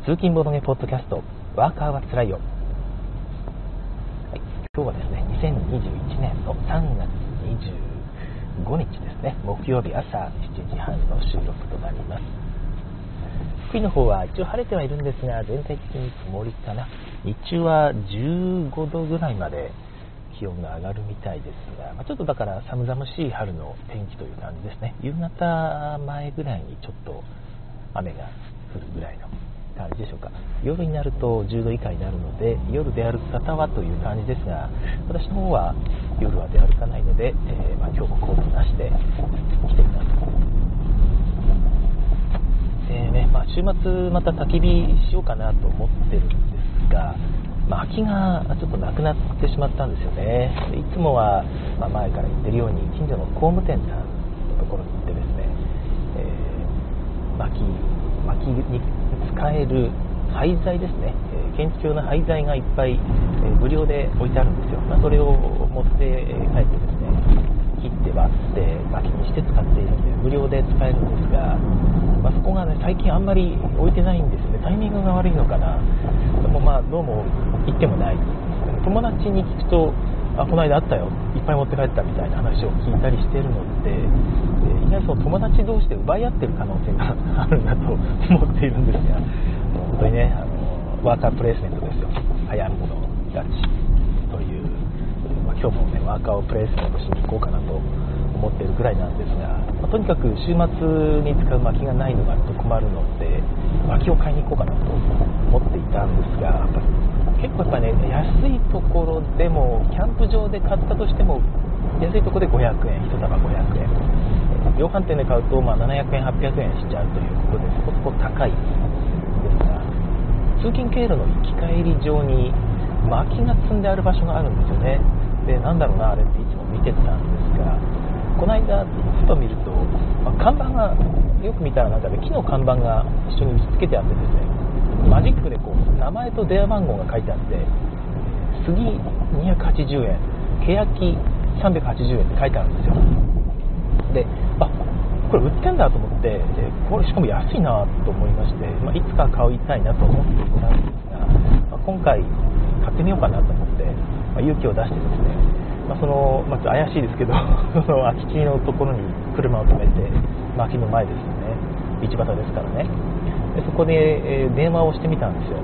通勤ボードゲポッドキャストワーカーはつらいよ、はい、今日はですね2021年の3月25日ですね。木曜日朝7時半の収録となります。福井の方は一応晴れてはいるんですが全体的に曇りかな。日中は15度ぐらいまで気温が上がるみたいですが、まあ、ちょっとだから寒々しい春の天気という感じですね。夕方前ぐらいにちょっと雨が降るぐらいの感じでしょうか。夜になると10度以下になるので夜出歩く方はという感じですが私の方は夜は出歩かないので、えー、まあ、今日もコートなしで来ています。でね、まあ、週末また焚き火しようかなと思ってるんですがまあ、空きがちょっとなくなってしまったんですよね。いつもは、ま、前から言ってるように近所の工務店さんのところに、薪薪に使える廃材ですね、え建築用の廃材がいっぱい、え無料で置いてあるんですよ、まあ、それを持って帰ってですね切って割って薪にして使っているので無料で使えるんですが、まあ、そこがね最近あんまり置いてないんですよね。タイミングが悪いのかな。でもまあどうも行ってもない。友達に聞くとあこの間あったよ。いっぱい持って帰ったみたいな話を聞いたりしてるので、え意外と友達同士で奪い合ってる可能性があるんだと思っているんですが本当にねあのワーカープレイスメントですよ。早いもの勝ちという、まあ、今日もねワーカーをプレイスメントしに行こうかなと思っているぐらいなんですが、まあ、とにかく週末に使う薪がないのがと困るので薪を買いに行こうかなと思っていたんですがやっぱ結構やっぱね安いところでもキャンプ場で買ったとしても安いところで500円1束500円量販店で買うと、まあ、700円800円しちゃうということでそこそこ高いですが通勤経路の行き帰り上に薪が積んである場所があるんですよね。でなんだろうなあれっていつも見てたんですがこの間ふと見ると、まあ、看板がよく見たらなんか、ね、木の看板が一緒に打ち付けてあってですね。マジックでこう名前と電話番号が書いてあって杉280円欅380円って書いてあるんですよ。であこれ売ってんだと思ってこれしかも安いなと思いまして、まあ、いつか買いたいなと思っていたんですが、まあ、今回買ってみようかなと思って、まあ、勇気を出してですねまあ、その、まあ、怪しいですけど その空き地のところに車を止めて薪の前ですね。道端ですからね。でそこで、えー、電話をしてみたんですよ、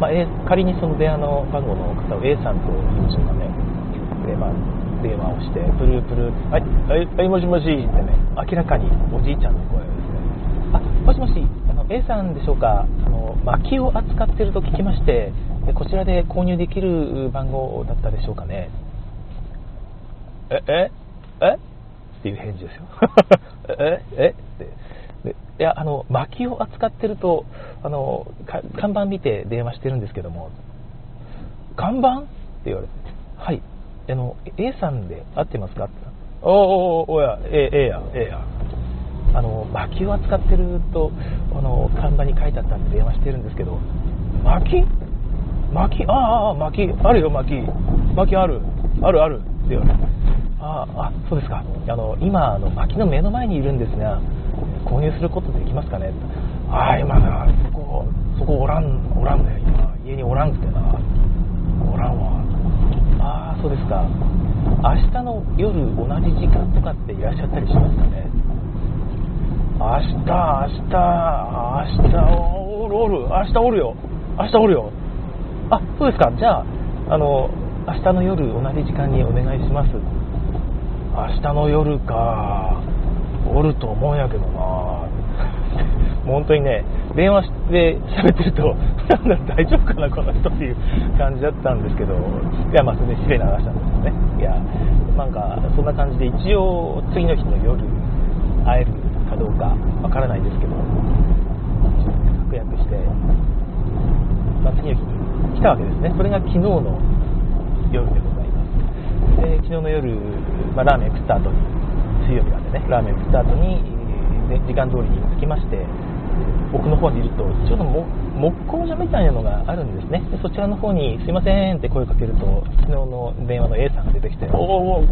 まあ、え仮にその電話の番号の方を A さんと言いましょうかねで、まあ、電話をしてプルプルはいはいはいもしもしってね明らかにおじいちゃんの声ですね。あもしもしあの A さんでしょうかあの薪を扱ってると聞きましてこちらで購入できる番号だったでしょうかね。え、え、え？っていう返事ですよ。え、え？って。でいや、あの、薪を扱ってると、あの、看板見て電話してるんですけども、看板？って言われて、はい、あの、A さんで合ってますか？っておおおおや、ええや、ええや。あの、薪を扱ってると、あの、看板に書いてあったんで電話してるんですけど、薪？薪？ああ、薪、あるよ、薪。薪ある。あるある。って言われて。ああそうですか。あの今あの薪の目の前にいるんですが購入することできますかね。ああ今なそこそこおらんおらんね今家におらんくてな。おらんわ。ああそうですか。明日の夜同じ時間とかっていらっしゃったりしますかね。明日明日明日おるおる。明日おるよ。明日おるよ。あそうですか。じゃああの明日の夜同じ時間にお願いします。明日の夜かおると思うんやけどな。本当にね電話して喋ってるとなんだ大丈夫かなこの人っていう感じだったんですけど。いやまあそれで失礼な話なんですけどね。いやなんかそんな感じで一応次の日の夜会えるかどうかわからないですけど確約して、まあ、次の日に来たわけですね。それが昨日の夜でございます。で昨日の夜、まあ、ラーメン食った後に水曜日なんでねラーメン食った後に、ね、時間通りに着きまして奥の方にいるとちょうど木工所みたいなのがあるんですね。でそちらの方に「すいません」って声をかけると昨日の電話の A さんが出てきて「おお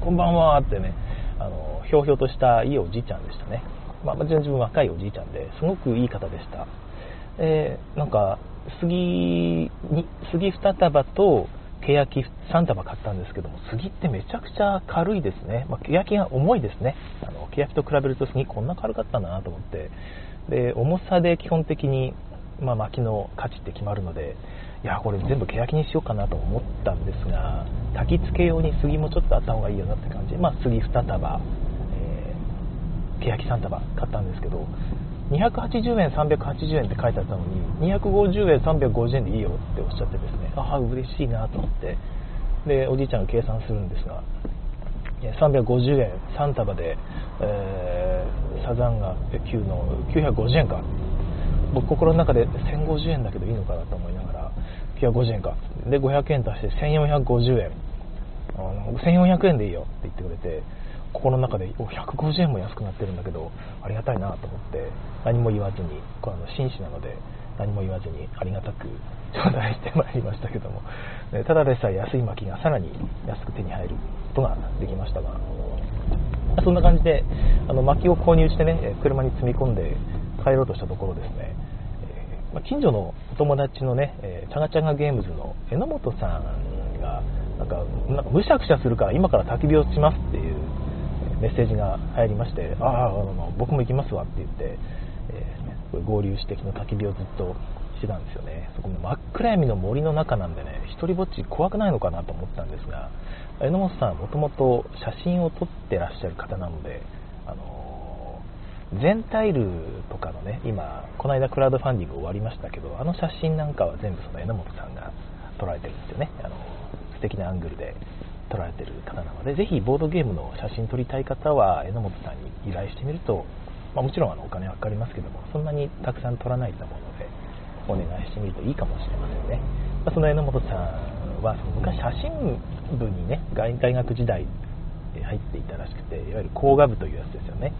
こんばんは」ってねあのひょうひょうとしたいいおじいちゃんでしたね、まあ、自分若いおじいちゃんですごくいい方でした。えー、なんか杉に杉2束と欅3束買ったんですけども杉ってめちゃくちゃ軽いですね、まあ、欅が重いですね。あの欅と比べると杉こんな軽かったなと思って。で重さで基本的に、まあ、薪の価値って決まるのでいやこれ全部欅にしようかなと思ったんですが焚き付け用に杉もちょっとあった方がいいよなって感じ。で、まあ、杉2束、えー、欅3束買ったんですけど280円、380円って書いてあったのに、250円、350円でいいよっておっしゃってですね、ああ、嬉しいなと思って、で、おじいちゃんが計算するんですが、350円、3束で、えー、サザンが9の950円か。僕心の中で1050円だけどいいのかなと思いながら、950円か。で、500円足して1450円。あの1400円でいいよって言ってくれて、心の中で150円も安くなってるんだけどありがたいなと思って何も言わずにこれの紳士なので何も言わずにありがたく 頂戴してまいりましたけども。ただでさえ安い薪がさらに安く手に入ることができましたが。そんな感じであの薪を購入してね車に積み込んで帰ろうとしたところですね。ま近所のお友達のね、えチャガチャガゲームズの榎本さんがなんかなんかむしゃくしゃするから今から焚き火をしますっていうメッセージが入りまして、ああ、僕も行きますわって言って、えー、合流して昨日焚き火をずっとしてたんですよね。そこの真っ暗闇の森の中なんでね、一人ぼっち怖くないのかなと思ったんですが、榎本さんはもともと写真を撮ってらっしゃる方なので、あの、全タイルとかのね、今、この間クラウドファンディング終わりましたけど、あの写真なんかは全部その榎本さんが撮られてるんですよね。あの素敵なアングルで撮られてる方なので、ぜひボードゲームの写真撮りたい方は榎本さんに依頼してみると、まあ、もちろんあのお金はかかりますけども、そんなにたくさん撮らないと思うので、お願いしてみるといいかもしれませんね。まあ、その榎本さんは、その昔写真部にね、大学時代入っていたらしくて、いわゆる工画部というやつですよね。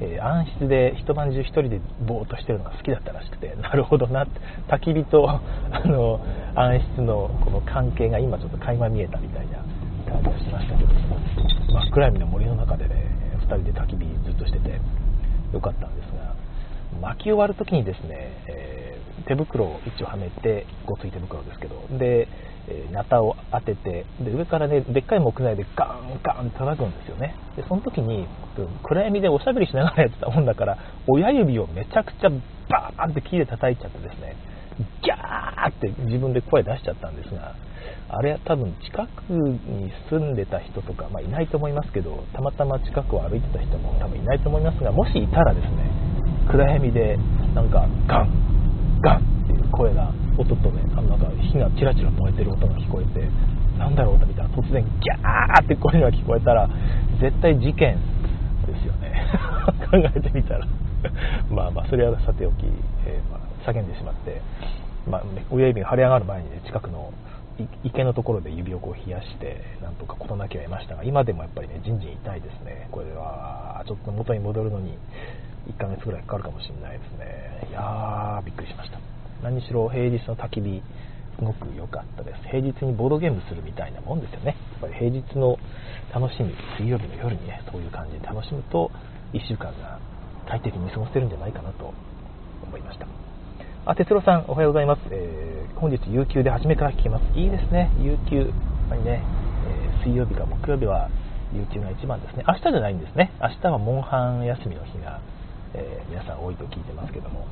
えー、暗室で一晩中1人でぼーっとしてるのが好きだったらしくてなるほどな焚き火とあの暗室のこの関係が今ちょっと垣間見えたみたいな感じがしました真っ暗闇の森の中でね2人で焚き火ずっとしててよかったんですが巻き終わる時にですね、えー、手袋を一応はめてごつい手袋ですけどで、えー、を当ててで上からねでっかい木材でガンガン叩くんですよね。でその時に暗闇でおしゃべりしながらやってたもんだから親指をめちゃくちゃバーンって木で叩いちゃってですねギャーって自分で声出しちゃったんですがあれは多分近くに住んでた人とか、まあ、いないと思いますけどたまたま近くを歩いてた人も多分いないと思いますがもしいたらですね暗闇でなんかガンガンっていう声が音とねあのなんか火がチラチラ燃えてる音が聞こえてなんだろうと見たら突然ギャーって声が聞こえたら絶対事件ですよね。考えてみたら。まあまあそれはさておき、えー、まあ、叫んでしまって、まあ、親指が腫れ上がる前にね近くの池のところで指をこう冷やしてなんとか事なきを得ましたが今でもやっぱりねじんじん痛いですね。これはちょっと元に戻るのに1ヶ月ぐらいかかるかもしれないですね。いやーびっくりしました。何しろ平日の焚き火すごく良かったです。平日にボードゲームするみたいなもんですよね。やっぱり平日の楽しみ水曜日の夜にねそういう感じで楽しむと1週間が快適に過ごせるんじゃないかなと思いました。あ、哲郎さん、おはようございます。えー、本日、有給で初めから聞きます。いいですね、有給。やっぱりね、えー、水曜日か木曜日は有給が一番ですね。明日じゃないんですね。明日はモンハン休みの日が、えー、皆さん多いと聞いてますけども。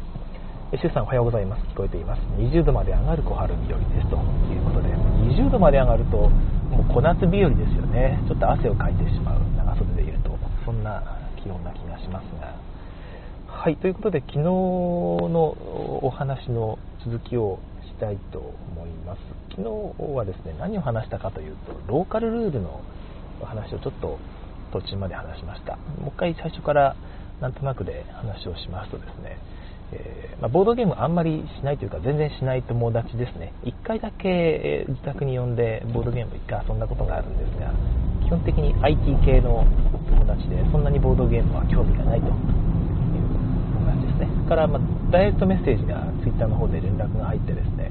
えシュウさん、おはようございます。聞こえています。20度まで上がる小春日和ですということで、20度まで上がると、もう小夏日和ですよね。ちょっと汗をかいてしまう、長袖でいると、そんな気温な気がしますが。はい、ということで昨日のお話の続きをしたいと思います。昨日はですね、何を話したかというと、ローカルルールの話をちょっと途中まで話しました。もう一回最初からなんとなくで話をしますとですね、えー、まあ、ボードゲームあんまりしないというか全然しない友達ですね1回だけ自宅に呼んでボードゲーム1回遊んだことがあるんですが基本的に IT 系の友達でそんなにボードゲームは興味がないとね。から、まあ、ダイレクトメッセージが Twitter の方で連絡が入ってですね、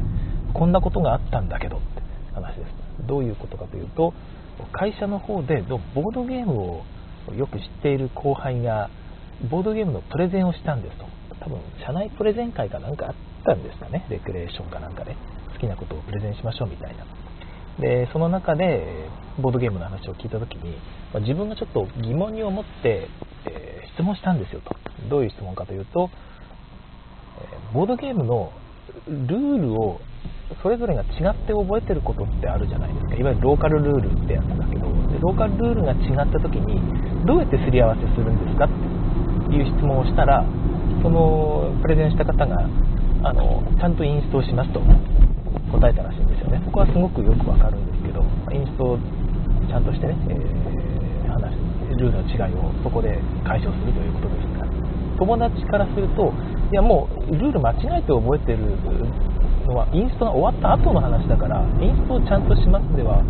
こんなことがあったんだけどって話です。どういうことかというと、会社の方でボードゲームをよく知っている後輩が、ボードゲームのプレゼンをしたんですと。多分、社内プレゼン会かなんかあったんですかねレクレーションかなんかで好きなことをプレゼンしましょうみたいなでその中でボードゲームの話を聞いた時に、ま、自分がちょっと疑問に思って、質問したんですよと。どういう質問かというと、ボードゲームのルールをそれぞれが違って覚えてることってあるじゃないですか。いわゆるローカルルールってやつだけどでローカルルールが違った時にどうやってすり合わせするんですかっていう質問をしたらそのプレゼンした方があのちゃんとインストをしますと。答えたらしいんですよね。そこはすごくよくわかるんですけどインストをちゃんとしてね、えー、話ルールの違いをそこで解消するということですが友達からするといやもうルール間違えて覚えてるのはインストが終わった後の話だからインストをちゃんとしますでは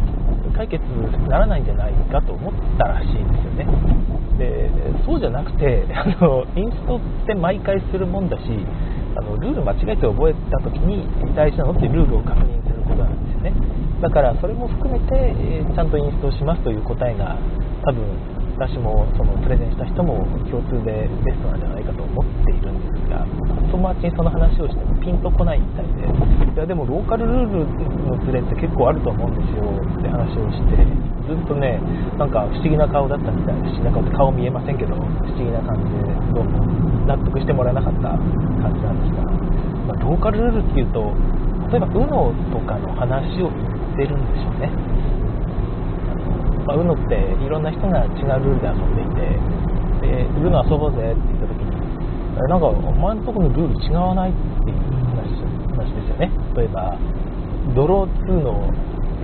解決ならないんじゃないかと思ったらしいんですよね。でそうじゃなくて あのインストって毎回するもんだしあのルール間違えて覚えた時に大事なのってルールを確認することなんですよね。だからそれも含めて、えちゃんとインストしますという答えが多分私もそのプレゼンした人も共通でベストなんじゃないかと思っているんですが友達にその話をしてもピンとこないみたいでいやでもローカルルールのズレって結構あると思うんですよって話をしてずっとねなんか不思議な顔だったみたいで不思議な顔って顔見えませんけど不思議な感じでどうも納得してもらえなかった感じなんですが、まあ、ローカルルールっていうと例えば UNO とかの話を言ってるんでしょうね。まあ、UNO っていろんな人が違うルールで遊んでいてで UNO 遊ぼうぜって言った時になんかお前のとこのルール違わないっていう話話ですよね。例えばドロー2の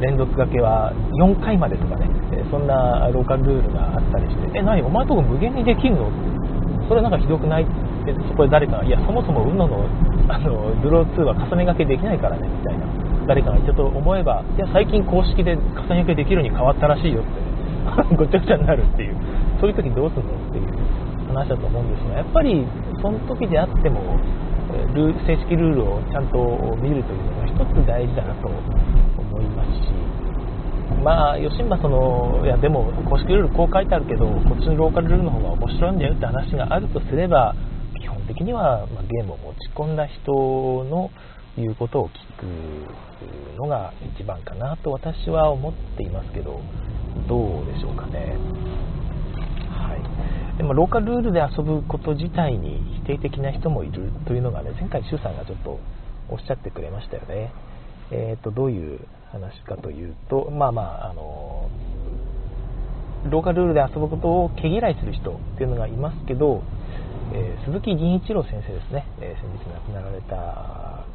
連続掛けは4回までとかねそんなローカルルールがあったりしてえ何？お前のとこ無限にできるの？それなんかひどくない？ってでそこで誰かがいやそもそも UNO のあのドロー2は重ね掛けできないからねみたいな。誰かが言ったと思えばいや最近公式で重ね掛けできるに変わったらしいよって ごちゃごちゃになるっていう。そういう時どうするのっていう話だと思うんですがやっぱりその時であってもル正式ルールをちゃんと見るというのが一つ大事だなと思いますしまあ吉村そのいやでも公式ルールこう書いてあるけどこっちのローカルルールの方が面白いんだよって話があるとすれば本的には、まゲームを持ち込んだ人のいうことを聞くのが一番かなと私は思っていますけどどうでしょうかね。はい、でもローカルルールで遊ぶこと自体に否定的な人もいるというのがね前回周さんがちょっとおっしゃってくれましたよね。えーと、どういう話かというとまあまああのローカルルールで遊ぶことを毛嫌いする人っていうのがいますけど、えー、鈴木銀一郎先生ですね、えー、先日亡くなられた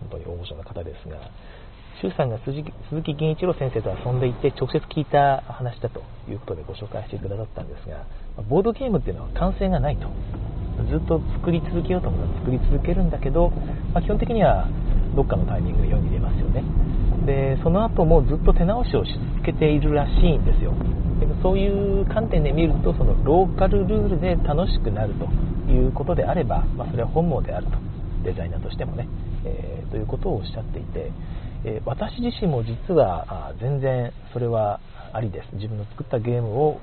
本当に大御所な方ですが、周さんが鈴木銀一郎先生と遊んでいて直接聞いた話だということでご紹介してくださったんですが、ボードゲームっていうのは完成がないと。ずっと作り続けようと思ったら作り続けるんだけど、まあ、基本的にはどっかのタイミングで世に出ますよね。で、その後もずっと手直しをし続けているらしいんですよ。でそういう観点で見ると、そのローカルルールで楽しくなるということであれば、まあ、それは本望であると。デザイナーとしてもね。えー、ということをおっしゃっていて、えー、私自身も実は全然それはありです自分の作ったゲームを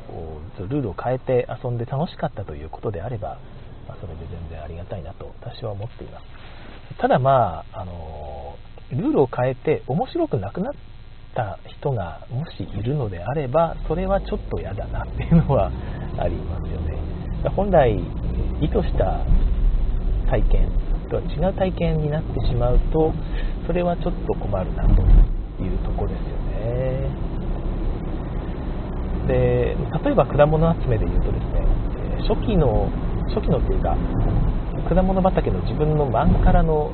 ルールを変えて遊んで楽しかったということであれば、まあ、それで全然ありがたいなと私は思っていますただまあ、あのルールを変えて面白くなくなった人がもしいるのであればそれはちょっと嫌だなっていうのはありますよね。本来意図した体験とは違う体験になってしまうとそれはちょっと困るなというところですよね。で例えば果物集めで言うとですね初期の初期のというか果物畑の自分の真んからの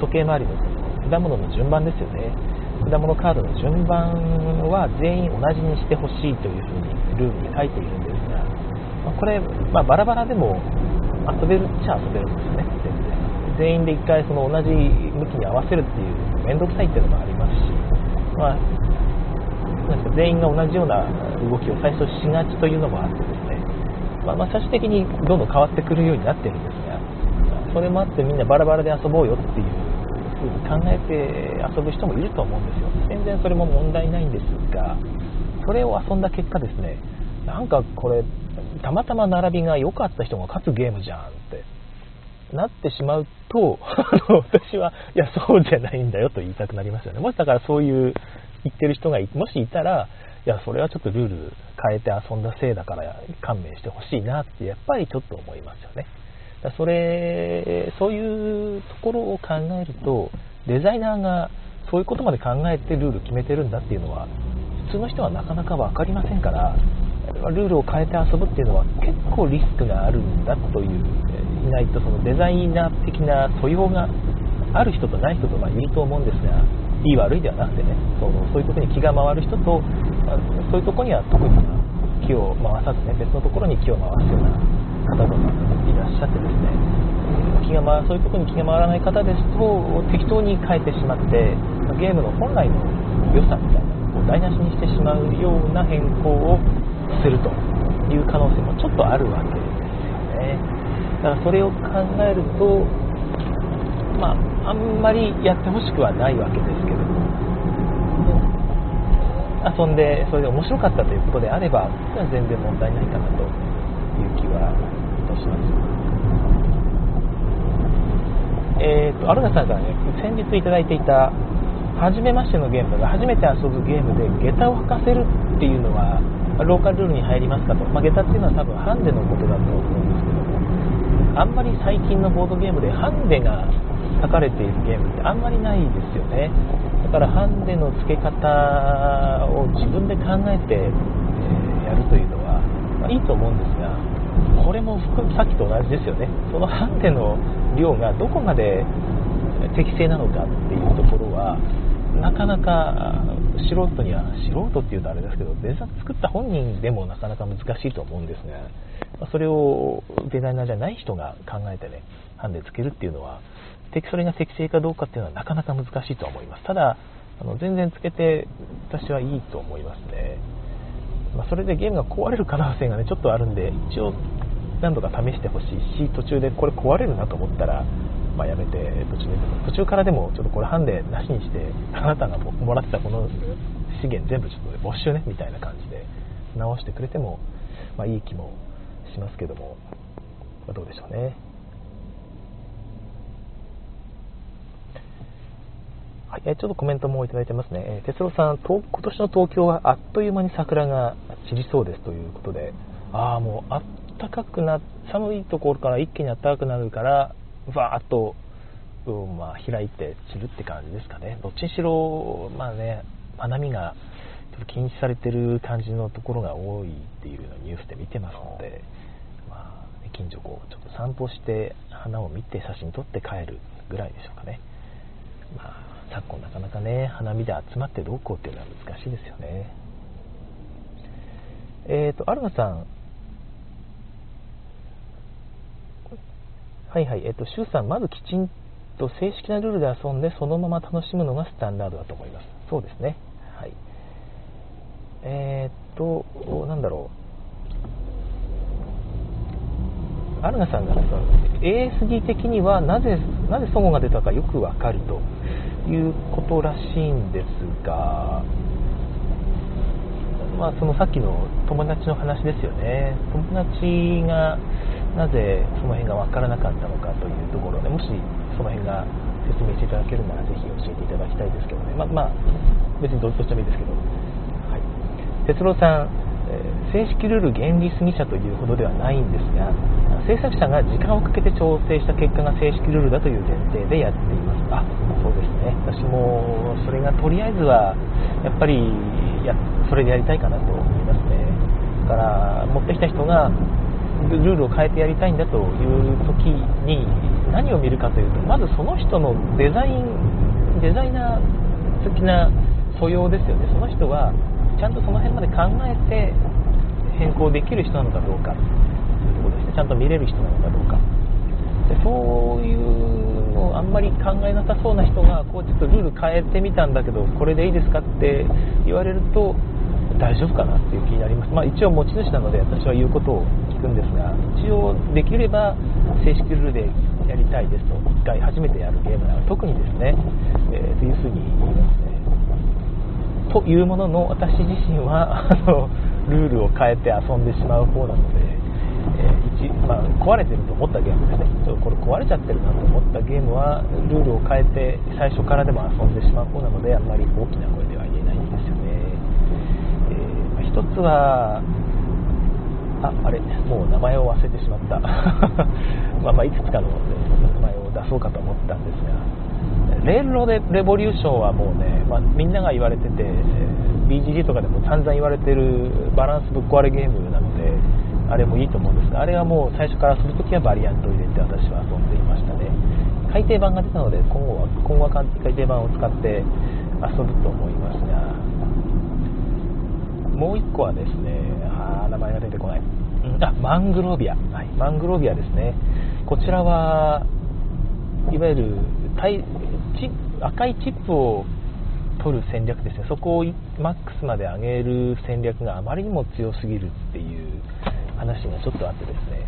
時計回りの果物の順番ですよね。果物カードの順番は全員同じにしてほしいというふうにルールに書いているんですが、まこれ、まあ、バラバラでも遊べるっちゃ遊べるんですよね。全然。全員で1回その同じ向きに合わせるっていう面倒くさいっていうのもありますし、まあ、なんか全員が同じような動きを最初しがちというのもあってですね、まあ、まあ最終的にどんどん変わってくるようになってるんですがそれもあってみんなバラバラで遊ぼうよっていう風に考えて遊ぶ人もいると思うんですよ全然それも問題ないんですがそれを遊んだ結果ですねなんかこれたまたま並びが良かった人が勝つゲームじゃんってなってしまうと、私は、いや、そうじゃないんだよと言いたくなりますよね。もしだからそういう言ってる人がもしいたら、いや、それはちょっとルール変えて遊んだせいだから勘弁してほしいなって、やっぱりちょっと思いますよね。だそれ、そういうところを考えると、デザイナーがそういうことまで考えてルール決めてるんだっていうのは、普通の人はなかなか分かりませんから、ルールを変えて遊ぶっていうのは結構リスクがあるんだという、いないとそのデザイナー的な素養がある人とない人とはいると思うんですが、いい悪いではなくてね、そのそういうところに気が回る人と、そういうとこには特に気を回さずね、別のところに気を回すような方とかいらっしゃってですね、気が回そういうころに気が回らない方ですと、適当に変えてしまって、ゲームの本来の良さみたいなを、台無しにしてしまうような変更をするという可能性もちょっとあるわけですよね。だからそれを考えると、まあ、あんまりやってほしくはないわけですけども、遊んでそれで面白かったということであれば、全然問題ないかなという気はいたします。えーと、アルナさんからね、先日いただいていた、初めましてのゲームが初めて遊ぶゲームで下駄を履かせるっていうのは、ローカルルールに入りますかと、まあ、下駄っていうのは多分ハンデのことだと思うんですけども、あんまり最近のボードゲームでハンデが書かれているゲームってあんまりないですよねだからハンデの付け方を自分で考えて、え、やるというのは、まあ、いいと思うんですがこれもさっきと同じですよねそのハンデの量がどこまで適正なのかっていうところはなかなか素人には素人っていうとあれですけどデザ作った本人でもなかなか難しいと思うんですがそれをデザイナーじゃない人が考えてねハンデつけるっていうのはそれが適正かどうかっていうのはなかなか難しいと思います。ただ、あの全然つけて私はいいと思いますね。まあ、それでゲームが壊れる可能性がね、ちょっとあるんで、一応何度か試してほしいし、途中でこれ壊れるなと思ったら、まあ、やめて途中で途中からでもちょっとこれハンデなしにしてあなたがもらってたこの資源全部ちょっと没収ねみたいな感じで直してくれても、まあ、いい気もしますけども、まあ、どうでしょうね。はい、ちょっとコメントもいただいてますね。え哲郎さん、今年の東京はあっという間に桜が散りそうですということで、ああ、もうあったかくな、寒いところから一気に暖かくなるから、わーっと、うんまあ、開いて散るって感じですかね。どっちにしろ、まあね、花見がちょっと禁止されてる感じのところが多いっていうのをニュースで見てますので、まあ、近所こう、ちょっと散歩して花を見て写真撮って帰るぐらいでしょうかね。まあ昨今なかなかね、花見で集まってどうこうっていうのは難しいですよね。えっ、ー、と、アルナさん、はいはい、えっ、ー、と、シュウさん、まずきちんと正式なルールで遊んで、そのまま楽しむのがスタンダードだと思います。そうですね。はい。えっ、ー、と、なんだろう。アルナさんが、ね、ASD 的にはなぜ、なぜソゴが出たかよくわかると。いうことらしいんですが、まあ、そのさっきの友達の話ですよね。友達がなぜその辺が分からなかったのかというところでもしその辺が説明していただけるならぜひ教えていただきたいですけどね。ままあ、別にどっちでもいいですけど、はい、哲郎さん正式ルール原理主義者というほどではないんですが制作者が時間をかけて調整した結果が正式ルールだという前提でやっていますあそうですね。私もそれがとりあえずはやっぱりやそれでやりたいかなと思いますね。だから持ってきた人がルールを変えてやりたいんだという時に何を見るかというとまずその人のデザインデザイナー的な素養ですよね。その人はちゃんとその辺まで考えて変更できる人なのかどうか。ちゃんと見れる人なのかどうか。でそういうのをあんまり考えなさそうな人がこうちょっとルール変えてみたんだけどこれでいいですかって言われると大丈夫かなっていう気になります、まあ、一応持ち主なので私は言うことを聞くんですが一応できれば正式ルールでやりたいですと。1回初めてやるゲームなら特にですね、えー、というふうに言いますねというものの私自身はあのルールを変えて遊んでしまう方なので、えー、まあ、壊れてると思ったゲームですね。ちょっとこれ壊れちゃってるなと思ったゲームはルールを変えて最初からでも遊んでしまう方なのであんまり大きな声では言えないんですよね、えーまあ、一つはああれもう名前を忘れてしまった。まあまあいくつかの、名前を出そうかと思ったんですが。レールロレレボリューションはもうね、まあ、みんなが言われてて、BGG とかでも散々言われてるバランスぶっ壊れゲームなのであれもいいと思うんです。があれはもう最初から遊ぶときはバリアントを入れて私は遊んでいましたね。改訂版が出たので今後は今後は改訂版を使って遊ぶと思いますがもう1個はですねあ名前が出てこない、うん、あマングロービア、はい、マングロービアですね。こちらはいわゆる赤いチップを取る戦略ですね。そこをマックスまで上げる戦略があまりにも強すぎるっていう話がちょっとあってですね、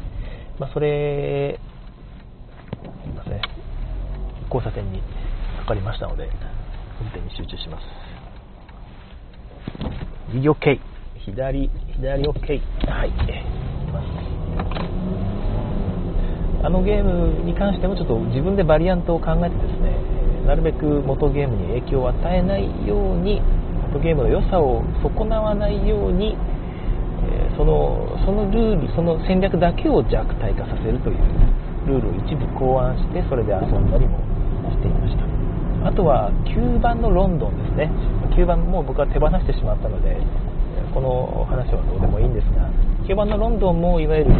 まあ、それすいません。交差点にかかりましたので運転に集中します。右 OK 左左 OK はい。あのゲームに関してもちょっと自分でバリアントを考えてですねなるべく元ゲームに影響を与えないように元ゲームの良さを損なわないように、そのそのルールその戦略だけを弱体化させるというルールを一部考案してそれで遊んだりもしていました。あとは9番のロンドンですね。9番も僕は手放してしまったのでこの話はどうでもいいんですが9番のロンドンもいわゆる、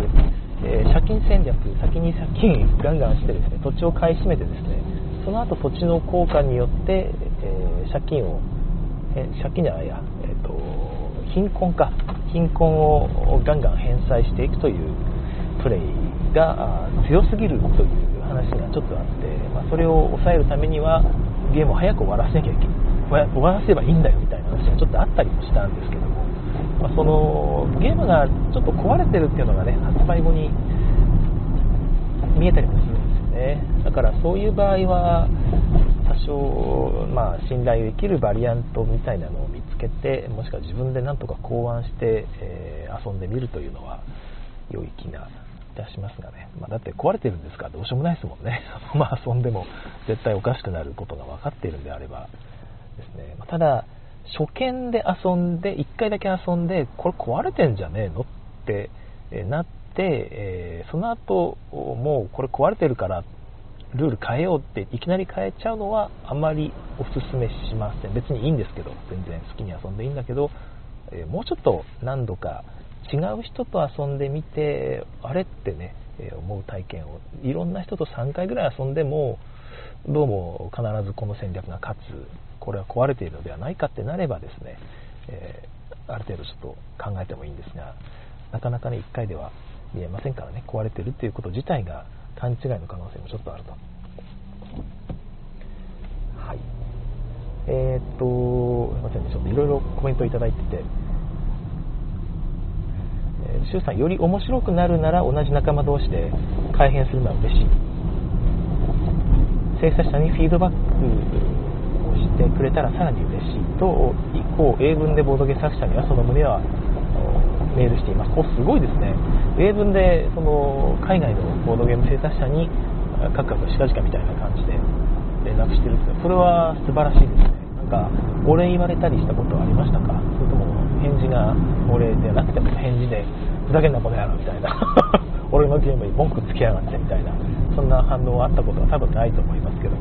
えー、借金戦略先に借金ガンガンしてですね土地を買い占めてですねその後土地の効果によって、えー、借金を、え借金じゃないや、貧困か。貧困をガンガン返済していくというプレイが強すぎるという話がちょっとあって、まあ、それを抑えるためにはゲームを早く終わらせなきゃいけない終わらせればいいんだよみたいな話がちょっとあったりもしたんですけどもまあ、そのゲームがちょっと壊れてるっていうのがね発売後に見えたりもするんですよね。だからそういう場合は多少、まあ、信頼できるバリアントみたいなのを見つけてもしくは自分で何とか考案して、えー、遊んでみるというのは良い気がいたしますがね、まあ、だって壊れてるんですからどうしようもないですもんね。まあ遊んでも絶対おかしくなることが分かっているんであればですね、ま、ただ初見で遊んで、1回だけ遊んで、これ壊れてんじゃねえのってなって、えー、その後、もうこれ壊れてるから、ルール変えようっていきなり変えちゃうのはあまりおすすめしません。別にいいんですけど、全然好きに遊んでいいんだけど、え、もうちょっと何度か違う人と遊んでみて、あれってね、え、思う体験を、いろんな人と3回ぐらい遊んでも、どうも必ずこの戦略が勝つこれは壊れているのではないかってなればですね、えー、ある程度ちょっと考えてもいいんですがなかなかね1回では見えませんからね壊れてるっていうこと自体が勘違いの可能性もちょっとあると。はい。えー、っとすいませんね。ちょっといろいろコメントいただいてて。周さんより面白くなるなら同じ仲間同士で改変するのは嬉しい。制作者にフィードバックしてくれたらさらに嬉しいと以降英文でボードゲ作者にはその旨はメールしています。おすごいですね。英文でその海外のボードゲーム制作者にカクカクしかじかみたいな感じで連絡してるんですそれは素晴らしいですね。なんかお礼言われたりしたことはありましたか？それとも返事がお礼ではなくても返事でふざけんなこの野郎みたいな。俺のゲームに文句つけやがってみたいな。そんな反応があったことは多分ないと思いますけども。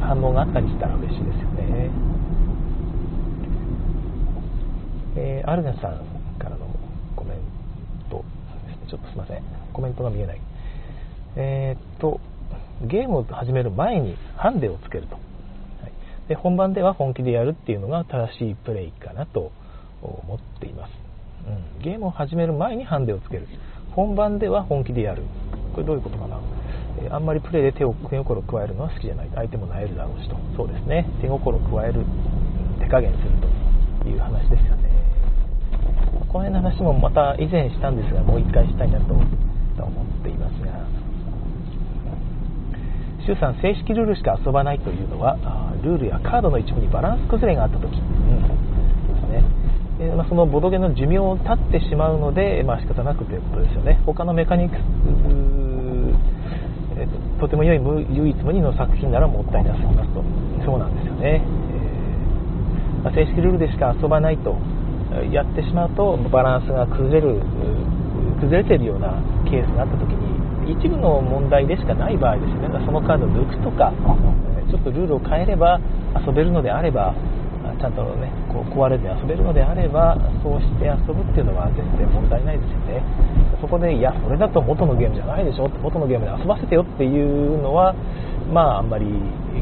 反応があったりしたら嬉しいですよね。えー、アルネさんからのコメントですね。ちょっとすいません。コメントが見えない。えー、っと、ゲームを始める前にハンデをつけると。はい、で本番では本気でやるっていうのが正しいプレイかなと思っています。うん、ゲームを始める前にハンデをつける。本番では本気でやる。これどういうことかなえあんまりプレーで手を手心を加えるのは好きじゃない相手も萎えるだろうしとそうですね手心を加える手加減するという話ですよねこの辺の話もまた以前したんですがもう一回したいなと思っていますが。周さん正式ルールしか遊ばないというのはルールやカードの一部にバランス崩れがあった時、うん。ですね。まあ、そのボドゲの寿命を経ってしまうので、まあ仕方なくということですよね。他のメカニクス、えとても良い唯一無二の作品ならもったいなすぎますとそうなんですよね、えー、まあ、正式ルールでしか遊ばないとやってしまうとバランスが崩れる崩れているようなケースがあった時に一部の問題でしかない場合ですね。そのカードを抜くとかちょっとルールを変えれば遊べるのであればちゃんとねこう壊れずに遊べるのであればそうして遊ぶっていうのは全然問題ないですよね。そこでいやそれだと元のゲームじゃないでしょ。元のゲームで遊ばせてよっていうのはまああんまり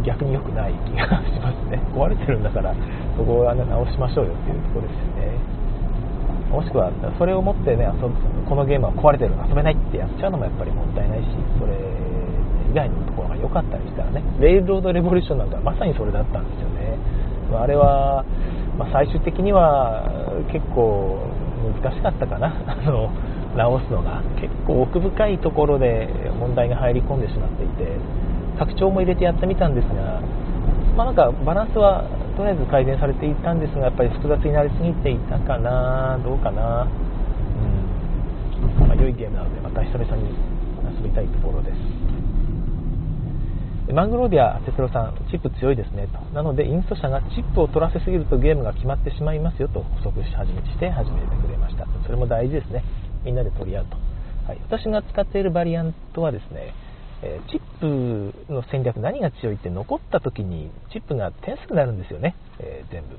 逆に良くない気がしますね。壊れてるんだからそこは、ね、直しましょうよっていうところですよね。もしくはそれを持ってね遊ぶこのゲームは壊れてる遊べないってやっちゃうのもやっぱりもったいないしそれ以外のところが良かったりしたらね。レイルロードレボリューションなんかまさにそれだったんですよね。あれは、まあ、最終的には結構難しかったかな。あの直すのが。結構奥深いところで問題が入り込んでしまっていて拡張も入れてやってみたんですが、まあ、なんかバランスはとりあえず改善されていたんですがやっぱり複雑になりすぎていたかなどうかな、うんまあ、良いゲームなのでまた久々に遊びたいところですマングローディア、哲郎さん、チップ強いですねと。なので、インスト社がチップを取らせすぎるとゲームが決まってしまいますよと補足し始めして始めてくれました。それも大事ですね。みんなで取り合うと。はい、私が使っているバリアントはですね、えチップの戦略何が強いって残った時にチップが点数になるんですよね、えー、全部。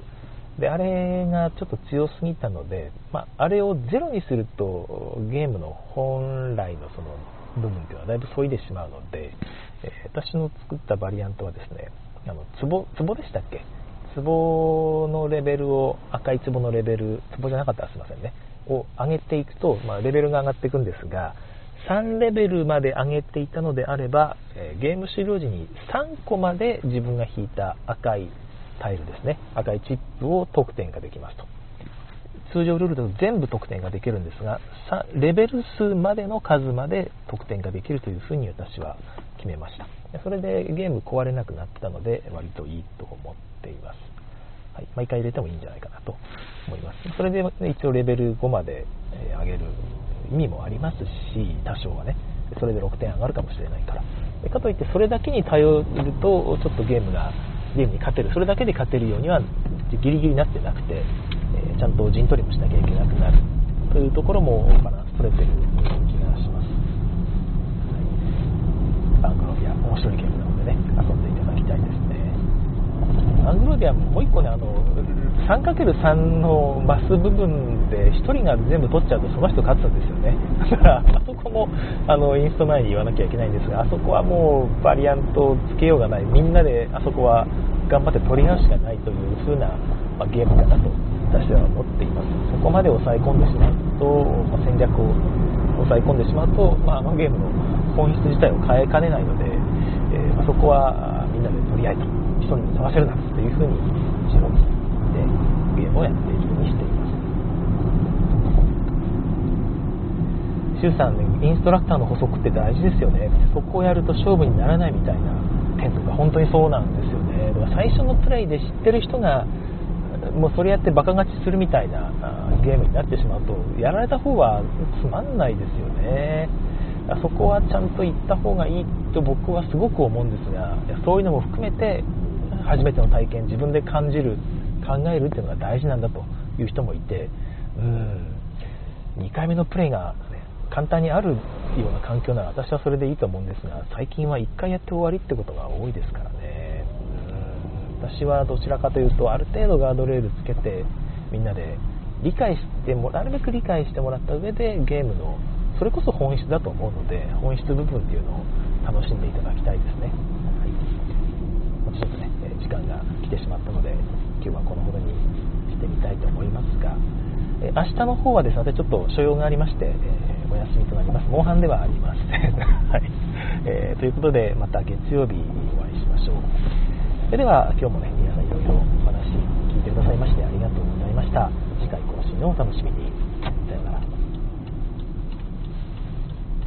で、あれがちょっと強すぎたので、まあ、あれをゼロにするとゲームの本来のその部分っていうのはだいぶ削いでしまうので、え私の作ったバリアントはですねあの壺壺でしたっけ？壺のレベルを赤い壺のレベル壺じゃなかったらすいませんね。を上げていくと、まあ、レベルが上がっていくんですが3レベルまで上げていたのであれば、えゲーム終了時に3個まで自分が引いた赤いタイルですね。赤いチップを得点ができますと。通常ルールだと全部得点ができるんですがレベル数までの数まで得点ができるというふうに私は決めました。それでゲーム壊れなくなったので割といいと思っています、はい、毎回入れてもいいんじゃないかなと思います。それで一応レベル5まで上げる意味もありますし多少はね。それで6点上がるかもしれないから。かといってそれだけに頼るとちょっとゲームがゲームに勝てる。それだけで勝てるようにはギリギリになってなくてえちゃんと陣取りもしなきゃいけなくなる。というところもバランス取れてる気がします、はい、バングロビア面白いゲームなのでね遊んでいただきたいですねバングロビアもう1個ねあの 3×3 のマス部分で1人が全部取っちゃうとその人勝つんですよね。だからあそこもあのインスト前に言わなきゃいけないんですがあそこはもうバリアントをつけようがない。みんなであそこは頑張って取り合うしかないという風な、まあ、ゲームかなと私は思っています。そこまで抑え込んでしまうと、まあ、戦略を抑え込んでしまうと、まあ、あのゲームの本質自体を変えかねないので、えー、ま、そこはみんなで取り合いと。人に探せるなというふうに後ろにでゲームをやっているようにしています周さんねインストラクターの補足って大事ですよね。そこをやると勝負にならないみたいな点とか本当にそうなんですよね。だから最初のプレイで知ってる人がもうそれやってバカ勝ちするみたいなゲームになってしまうとやられた方はつまんないですよね。そこはちゃんと言った方がいいと僕はすごく思うんですがそういうのも含めて初めての体験自分で感じる考えるっていうのが大事なんだという人もいてうん2回目のプレイが、簡単にあるような環境なら私はそれでいいと思うんですが最近は1回やって終わりってことが多いですからね。うん私はどちらかというとある程度ガードレールつけてみんなで理解してもなるべく理解してもらった上でゲームのそれこそ本質だと思うので本質部分っていうのを楽しんでいただきたいですね、はい、ちょっとね間が来てしまったので今日はこのほどにしてみたいと思いますがえ明日の方はですねちょっと所用がありまして、えー、お休みとなります。モンハンではありません、はい。えー、ということでまた月曜日にお会いしましょう。それでは今日もね皆さんいろいろお話聞いてくださいましてありがとうございました。次回更新をお楽しみに。